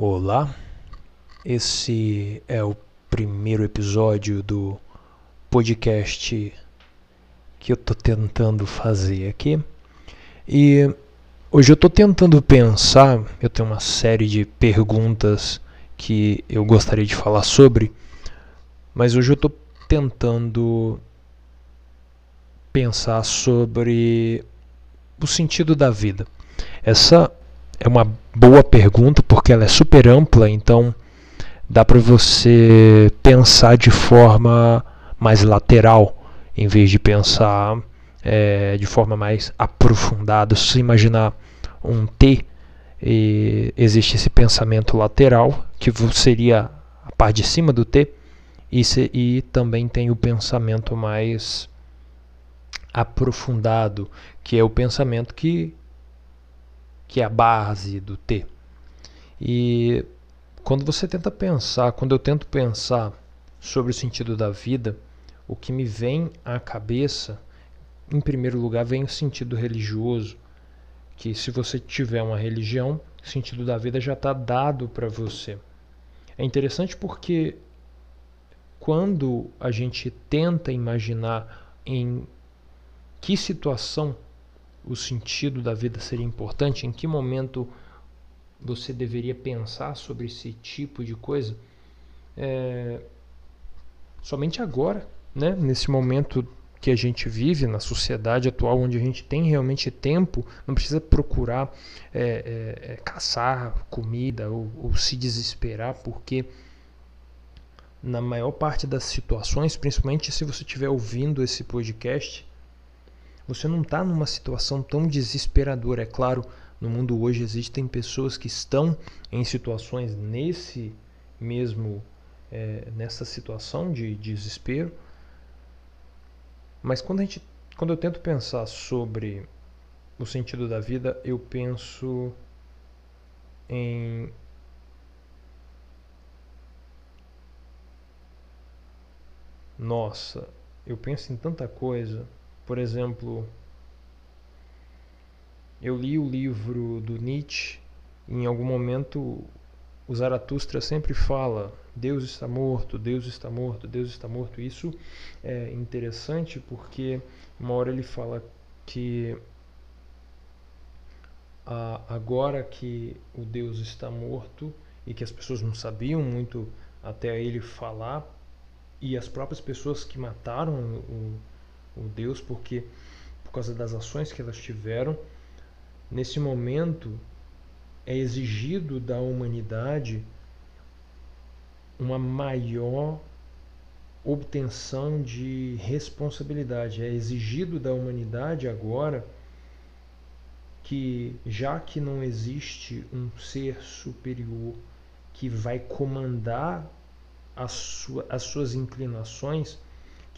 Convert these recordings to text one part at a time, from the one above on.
Olá, esse é o primeiro episódio do podcast que eu tô tentando fazer aqui. E hoje eu tô tentando pensar, eu tenho uma série de perguntas que eu gostaria de falar sobre, mas hoje eu tô tentando pensar sobre o sentido da vida. Essa é uma boa pergunta porque ela é super ampla, então dá para você pensar de forma mais lateral em vez de pensar é, de forma mais aprofundada. Se você imaginar um T, existe esse pensamento lateral que seria a parte de cima do T e, se, e também tem o pensamento mais aprofundado, que é o pensamento que que é a base do T. E quando você tenta pensar, quando eu tento pensar sobre o sentido da vida, o que me vem à cabeça, em primeiro lugar, vem o sentido religioso, que se você tiver uma religião, o sentido da vida já está dado para você. É interessante porque quando a gente tenta imaginar em que situação o sentido da vida seria importante? Em que momento você deveria pensar sobre esse tipo de coisa? É, somente agora, né? nesse momento que a gente vive na sociedade atual, onde a gente tem realmente tempo, não precisa procurar é, é, é caçar comida ou, ou se desesperar, porque na maior parte das situações, principalmente se você estiver ouvindo esse podcast, você não está numa situação tão desesperadora. É claro, no mundo hoje existem pessoas que estão em situações nesse mesmo é, nessa situação de desespero. Mas quando a gente, quando eu tento pensar sobre o sentido da vida, eu penso em nossa, eu penso em tanta coisa por exemplo, eu li o livro do Nietzsche, em algum momento o Zaratustra sempre fala: Deus está morto, Deus está morto, Deus está morto. Isso é interessante porque uma hora ele fala que agora que o Deus está morto e que as pessoas não sabiam muito até ele falar, e as próprias pessoas que mataram o, o Deus, porque por causa das ações que elas tiveram, nesse momento é exigido da humanidade uma maior obtenção de responsabilidade. É exigido da humanidade agora que, já que não existe um ser superior que vai comandar sua, as suas inclinações,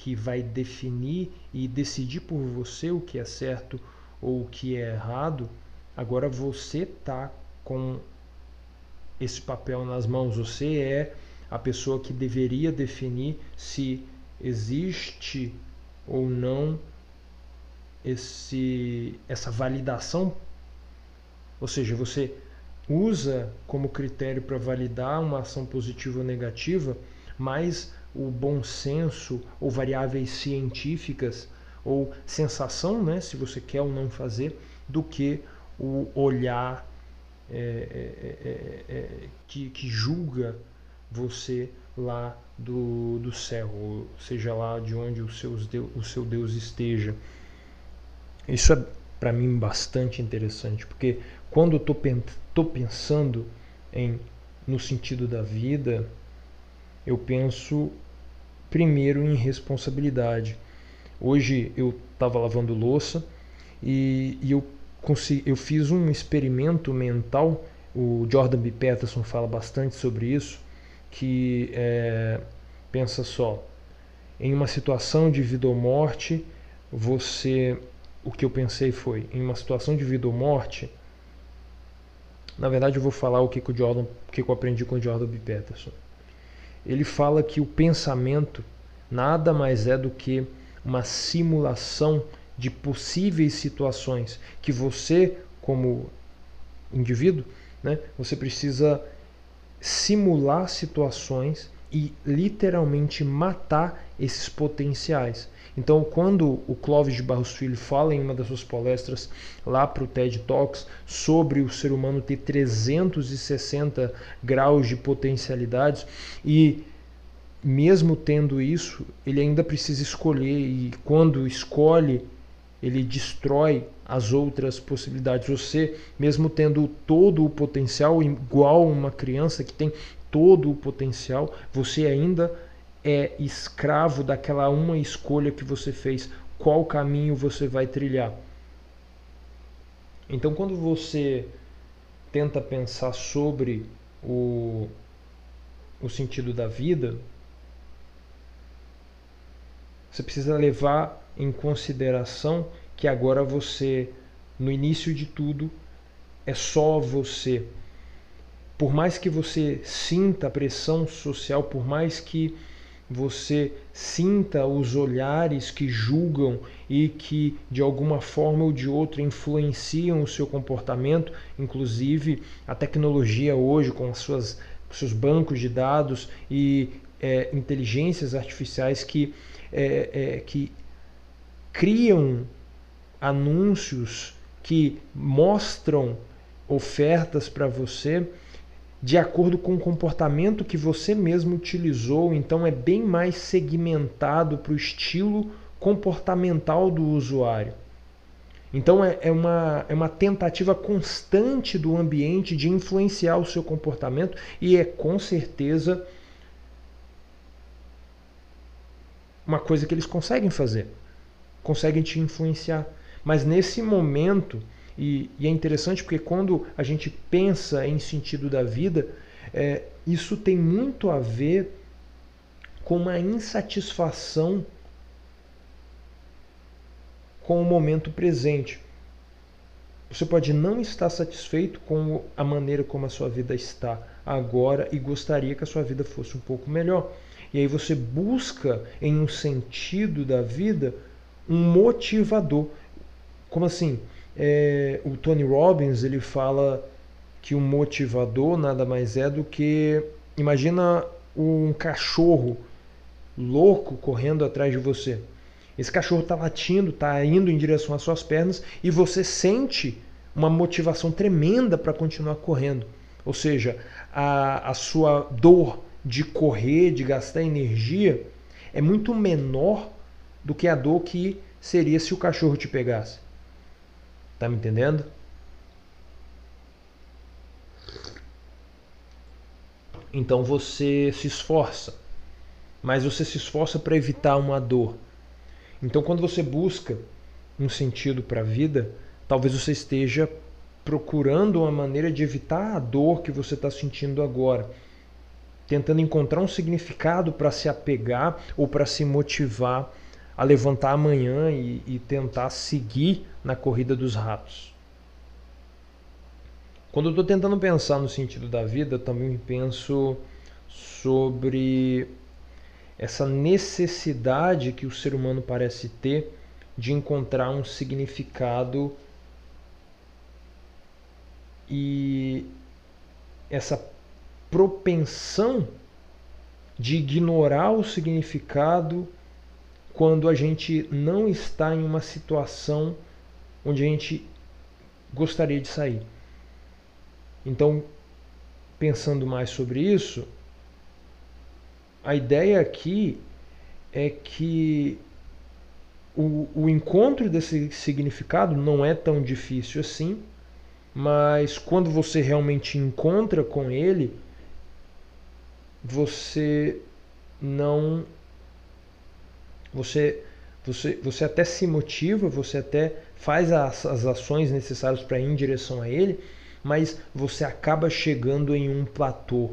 que vai definir e decidir por você o que é certo ou o que é errado, agora você está com esse papel nas mãos. Você é a pessoa que deveria definir se existe ou não esse, essa validação. Ou seja, você usa como critério para validar uma ação positiva ou negativa, mas o bom senso ou variáveis científicas ou sensação, né, se você quer ou não fazer, do que o olhar é, é, é, é que, que, julga você lá do, do céu, ou seja lá de onde o, seus Deus, o seu Deus esteja. Isso é para mim bastante interessante, porque quando eu estou pensando em no sentido da vida, eu penso primeiro em responsabilidade. Hoje eu estava lavando louça e, e eu, consegui, eu fiz um experimento mental. O Jordan B. Peterson fala bastante sobre isso, que é, pensa só, em uma situação de vida ou morte, você, o que eu pensei foi, em uma situação de vida ou morte, na verdade eu vou falar o que, que o Jordan, o que, que eu aprendi com o Jordan B. Peterson ele fala que o pensamento nada mais é do que uma simulação de possíveis situações que você, como indivíduo, né, você precisa simular situações e literalmente matar esses potenciais. Então, quando o Clóvis de Barros Filho fala em uma das suas palestras lá para o TED Talks sobre o ser humano ter 360 graus de potencialidades e mesmo tendo isso, ele ainda precisa escolher e quando escolhe, ele destrói as outras possibilidades. Você, mesmo tendo todo o potencial igual uma criança que tem todo o potencial, você ainda é escravo daquela uma escolha que você fez, qual caminho você vai trilhar. Então, quando você tenta pensar sobre o, o sentido da vida, você precisa levar em consideração que agora você, no início de tudo, é só você. Por mais que você sinta a pressão social, por mais que você sinta os olhares que julgam e que de alguma forma ou de outra influenciam o seu comportamento, inclusive a tecnologia hoje com as suas seus bancos de dados e é, inteligências artificiais que, é, é, que criam anúncios que mostram ofertas para você de acordo com o comportamento que você mesmo utilizou, então é bem mais segmentado para o estilo comportamental do usuário. Então é, é, uma, é uma tentativa constante do ambiente de influenciar o seu comportamento e é com certeza uma coisa que eles conseguem fazer. Conseguem te influenciar. Mas nesse momento e, e é interessante porque quando a gente pensa em sentido da vida, é, isso tem muito a ver com uma insatisfação com o momento presente. Você pode não estar satisfeito com a maneira como a sua vida está agora e gostaria que a sua vida fosse um pouco melhor. E aí você busca em um sentido da vida um motivador. Como assim? É, o Tony Robbins ele fala que o motivador nada mais é do que imagina um cachorro louco correndo atrás de você. Esse cachorro está latindo, está indo em direção às suas pernas e você sente uma motivação tremenda para continuar correndo. Ou seja, a, a sua dor de correr, de gastar energia, é muito menor do que a dor que seria se o cachorro te pegasse. Tá me entendendo? Então você se esforça, mas você se esforça para evitar uma dor. Então quando você busca um sentido para a vida, talvez você esteja procurando uma maneira de evitar a dor que você está sentindo agora, tentando encontrar um significado para se apegar ou para se motivar a levantar amanhã e, e tentar seguir na corrida dos ratos. Quando eu estou tentando pensar no sentido da vida, também penso sobre essa necessidade que o ser humano parece ter de encontrar um significado e essa propensão de ignorar o significado quando a gente não está em uma situação onde a gente gostaria de sair. Então, pensando mais sobre isso, a ideia aqui é que o, o encontro desse significado não é tão difícil assim, mas quando você realmente encontra com ele, você não você, você, você até se motiva, você até faz as, as ações necessárias para ir em direção a ele, mas você acaba chegando em um platô.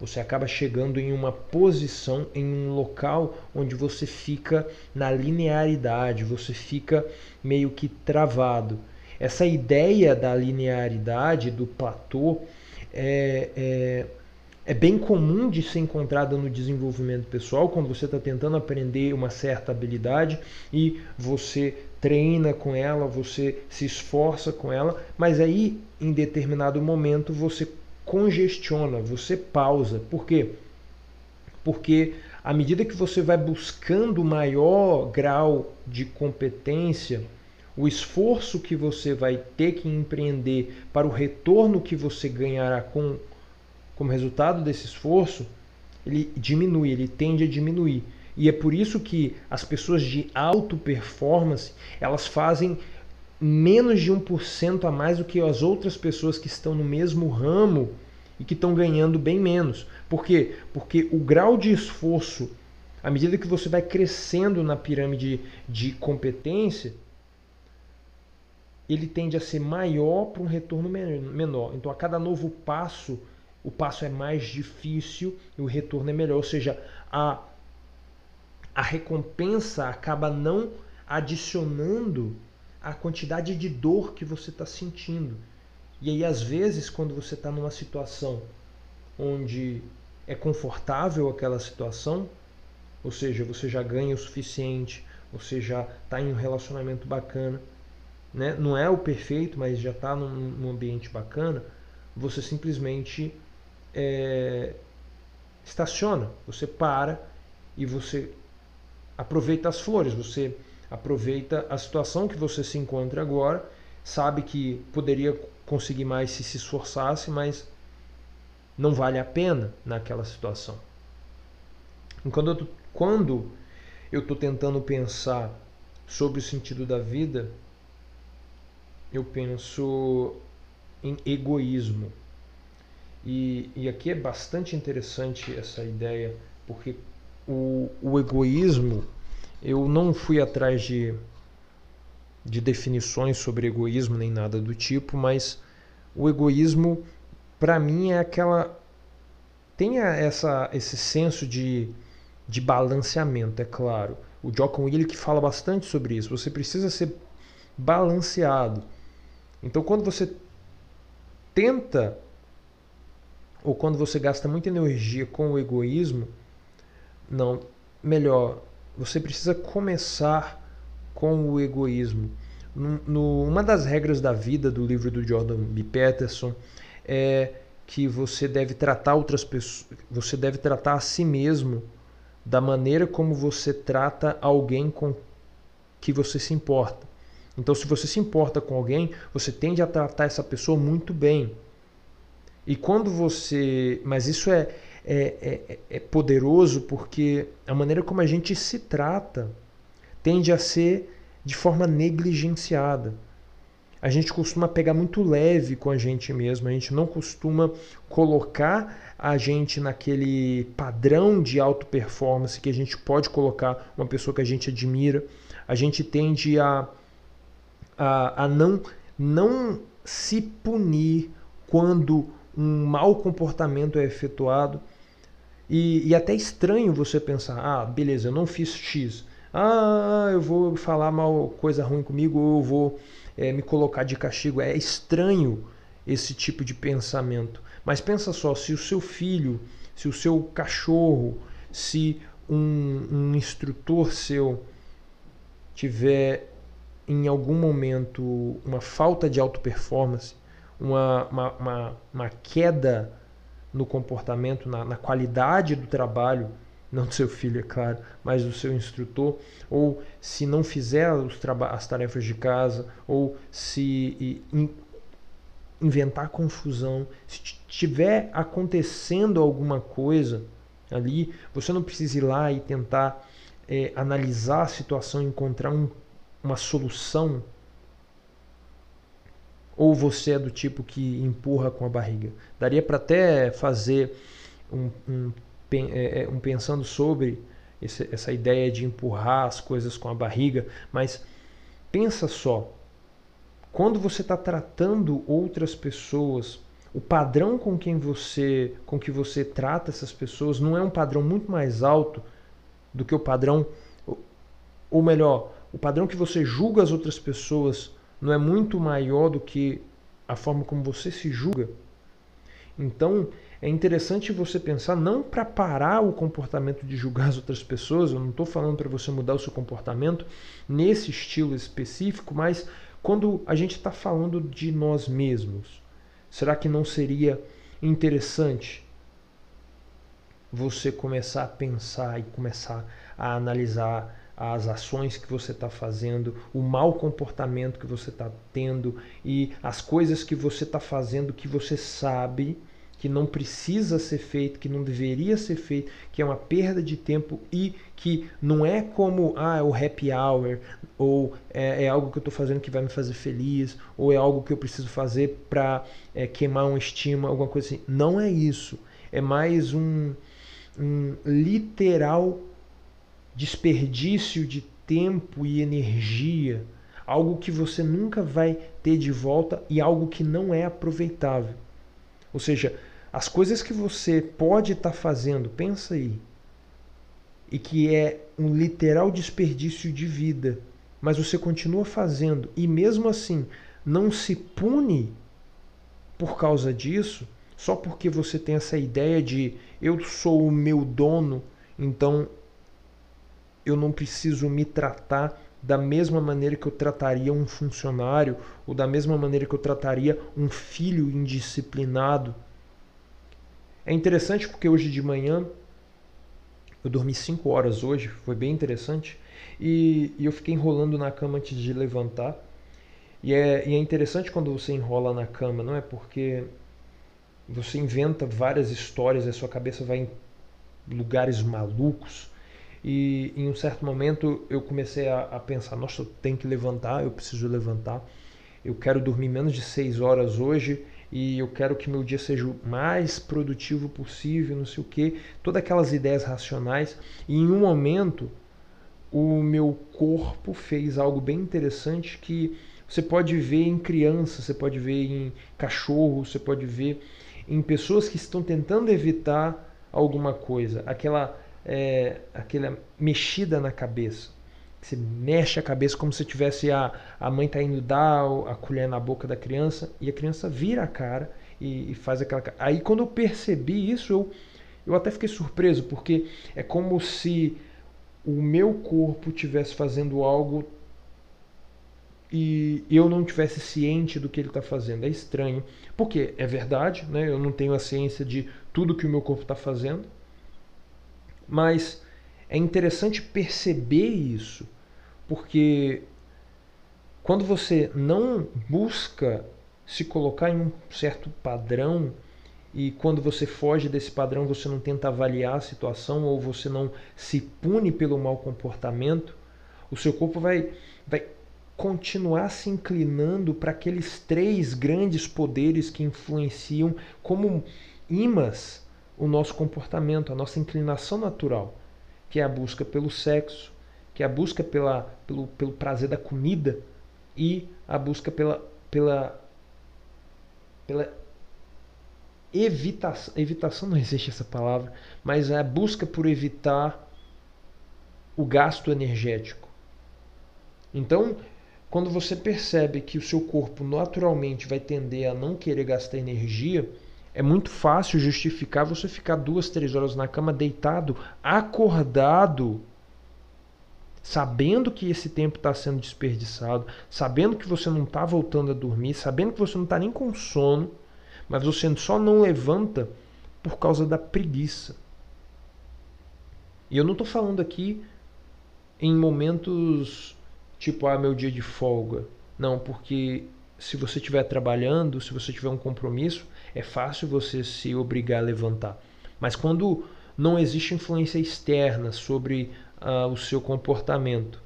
Você acaba chegando em uma posição, em um local onde você fica na linearidade, você fica meio que travado. Essa ideia da linearidade, do platô, é, é é bem comum de ser encontrada no desenvolvimento pessoal, quando você está tentando aprender uma certa habilidade e você treina com ela, você se esforça com ela, mas aí em determinado momento você congestiona, você pausa. Por quê? Porque à medida que você vai buscando maior grau de competência, o esforço que você vai ter que empreender para o retorno que você ganhará com como resultado desse esforço, ele diminui, ele tende a diminuir. E é por isso que as pessoas de alto performance, elas fazem menos de 1% a mais do que as outras pessoas que estão no mesmo ramo e que estão ganhando bem menos. Por quê? Porque o grau de esforço, à medida que você vai crescendo na pirâmide de competência, ele tende a ser maior para um retorno menor. Então, a cada novo passo, o passo é mais difícil e o retorno é melhor. Ou seja, a, a recompensa acaba não adicionando a quantidade de dor que você está sentindo. E aí, às vezes, quando você está numa situação onde é confortável aquela situação, ou seja, você já ganha o suficiente, você já está em um relacionamento bacana, né? não é o perfeito, mas já está num, num, ambiente bacana, você simplesmente é, estaciona, você para e você aproveita as flores, você aproveita a situação que você se encontra agora, sabe que poderia conseguir mais se se esforçasse, mas não vale a pena naquela situação. Quando eu, quando eu estou tentando pensar sobre o sentido da vida, eu penso em egoísmo. E, e aqui é bastante interessante essa ideia, porque o, o egoísmo, eu não fui atrás de de definições sobre egoísmo nem nada do tipo, mas o egoísmo para mim é aquela tem essa esse senso de de balanceamento, é claro. O Jocko Willi que fala bastante sobre isso. Você precisa ser balanceado. Então quando você tenta ou quando você gasta muita energia com o egoísmo, não, melhor, você precisa começar com o egoísmo. No, no, uma das regras da vida do livro do Jordan B. Peterson é que você deve tratar outras pessoas, você deve tratar a si mesmo da maneira como você trata alguém com que você se importa. Então, se você se importa com alguém, você tende a tratar essa pessoa muito bem. E quando você. Mas isso é, é, é, é poderoso porque a maneira como a gente se trata tende a ser de forma negligenciada. A gente costuma pegar muito leve com a gente mesmo, a gente não costuma colocar a gente naquele padrão de alta performance que a gente pode colocar uma pessoa que a gente admira. A gente tende a, a, a não, não se punir quando um mau comportamento é efetuado. E, e até estranho você pensar, ah, beleza, eu não fiz X, ah, eu vou falar mal coisa ruim comigo ou eu vou é, me colocar de castigo. É estranho esse tipo de pensamento. Mas pensa só, se o seu filho, se o seu cachorro, se um, um instrutor seu tiver em algum momento uma falta de auto performance, uma, uma, uma, uma queda no comportamento, na, na qualidade do trabalho, não do seu filho, é claro, mas do seu instrutor, ou se não fizer as tarefas de casa, ou se inventar confusão, se tiver acontecendo alguma coisa ali, você não precisa ir lá e tentar é, analisar a situação, encontrar um, uma solução. Ou você é do tipo que empurra com a barriga? Daria para até fazer um, um é, é, um pensando sobre esse, essa ideia de empurrar as coisas com a barriga, mas pensa só, quando você está tratando outras pessoas, o padrão com quem você, com que você trata essas pessoas não é um padrão muito mais alto do que o padrão, ou melhor, o padrão que você julga as outras pessoas não é muito maior do que a forma como você se julga. Então, é interessante você pensar não para parar o comportamento de julgar as outras pessoas, eu não estou falando para você mudar o seu comportamento nesse estilo específico, mas quando a gente está falando de nós mesmos, será que não seria interessante você começar a pensar e começar a analisar as ações que você está fazendo, o mau comportamento que você está tendo e as coisas que você está fazendo que você sabe que não precisa ser feito, que não deveria ser feito, que é uma perda de tempo e que não é como ah, é o happy hour, ou é, é algo que eu estou fazendo que vai me fazer feliz, ou é algo que eu preciso fazer para é, queimar uma estima, alguma coisa assim. Não é isso. É mais um, um literal desperdício de tempo e energia, algo que você nunca vai ter de volta e algo que não é aproveitável. Ou seja, as coisas que você pode estar tá fazendo, pensa aí, e que é um literal desperdício de vida, mas você continua fazendo e mesmo assim não se pune por causa disso, só porque você tem essa ideia de eu sou o meu dono, então eu não preciso me tratar da mesma maneira que eu trataria um funcionário ou da mesma maneira que eu trataria um filho indisciplinado é interessante porque hoje de manhã eu dormi 5 horas hoje, foi bem interessante. E, e, eu fiquei enrolando na cama antes de levantar. E é, e é interessante quando você enrola na cama, não é? Porque você inventa várias histórias, a sua cabeça vai em lugares malucos. E em um certo momento eu comecei a, a pensar: nossa, eu tenho que levantar, eu preciso levantar. Eu quero dormir menos de 6 horas hoje e eu quero que meu dia seja o mais produtivo possível, não sei o que, todas aquelas ideias racionais. E em um momento, o meu corpo fez algo bem interessante que você pode ver em crianças, você pode ver em cachorros, você pode ver em pessoas que estão tentando evitar alguma coisa, aquela, é, aquela mexida na cabeça. Você mexe a cabeça como se tivesse a, a mãe tá indo dar a colher na boca da criança e a criança vira a cara e, e faz aquela. Aí quando eu percebi isso, eu, eu até fiquei surpreso, porque é como se o meu corpo tivesse fazendo algo e eu não tivesse ciente do que ele está fazendo. É estranho. Porque é verdade, né? eu não tenho a ciência de tudo que o meu corpo está fazendo. Mas é interessante perceber isso, porque quando você não busca se colocar em um certo padrão e quando você foge desse padrão você não tenta avaliar a situação ou você não se pune pelo mau comportamento, o seu corpo vai, vai continuar se inclinando para aqueles três grandes poderes que influenciam como imãs o nosso comportamento, a nossa inclinação natural que é a busca pelo sexo, que é a busca pela, pelo, pelo prazer da comida e a busca pela, pela, pela evitação, evitação não existe essa palavra, mas é a busca por evitar o gasto energético. Então, quando você percebe que o seu corpo naturalmente vai tender a não querer gastar energia, é muito fácil justificar você ficar duas, três horas na cama deitado, acordado, sabendo que esse tempo está sendo desperdiçado, sabendo que você não está voltando a dormir, sabendo que você não está nem com sono, mas você só não levanta por causa da preguiça. E eu não estou falando aqui em momentos tipo, ah, meu dia de folga. Não, porque se você estiver trabalhando, se você tiver um compromisso, é fácil você se obrigar a levantar. Mas quando não existe influência externa sobre uh, o seu comportamento,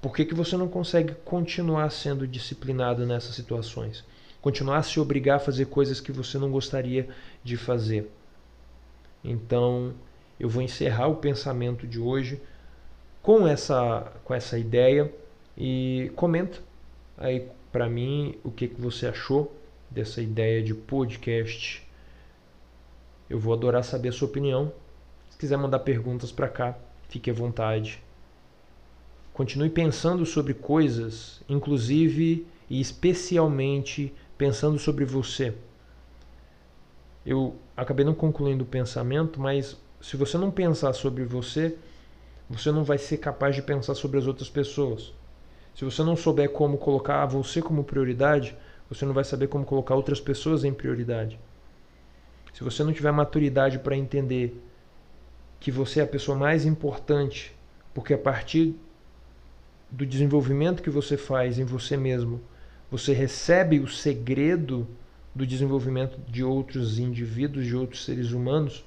por que, que você não consegue continuar sendo disciplinado nessas situações? Continuar a se obrigar a fazer coisas que você não gostaria de fazer. Então, eu vou encerrar o pensamento de hoje com essa, com essa ideia e comenta aí para mim o que, que você achou dessa ideia de podcast. Eu vou adorar saber a sua opinião. Se quiser mandar perguntas para cá, fique à vontade. Continue pensando sobre coisas, inclusive e especialmente pensando sobre você. Eu acabei não concluindo o pensamento, mas se você não pensar sobre você, você não vai ser capaz de pensar sobre as outras pessoas. Se você não souber como colocar você como prioridade, você não vai saber como colocar outras pessoas em prioridade. se você não tiver maturidade para entender que você é a pessoa mais importante, porque a partir do desenvolvimento que você faz em você mesmo, você recebe o segredo do desenvolvimento de outros indivíduos, de outros seres humanos,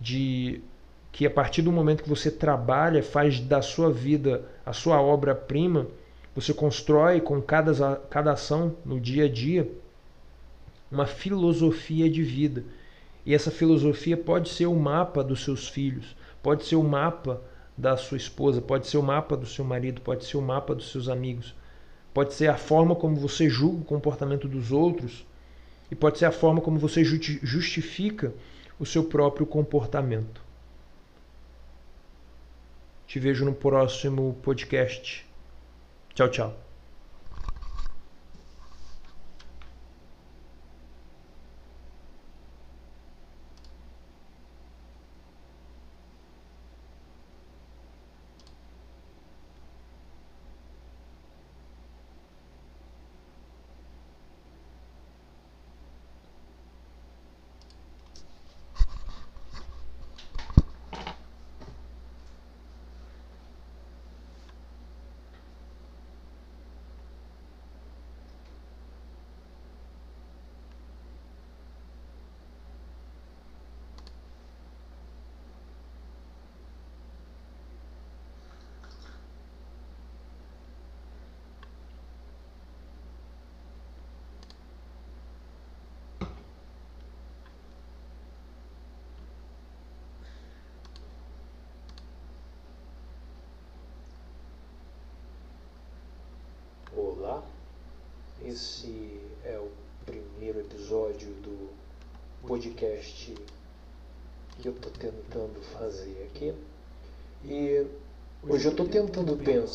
de que a partir do momento que você trabalha, faz da sua vida a sua obra-prima, você constrói com cada, cada ação no dia a dia uma filosofia de vida. E essa filosofia pode ser o mapa dos seus filhos, pode ser o mapa da sua esposa, pode ser o mapa do seu marido, pode ser o mapa dos seus amigos, pode ser a forma como você julga o comportamento dos outros e pode ser a forma como você justifica o seu próprio comportamento. Te vejo no próximo podcast. Tchau, tchau. Olá, esse é o primeiro episódio do podcast que eu estou tentando fazer aqui. E hoje eu estou tentando pensar.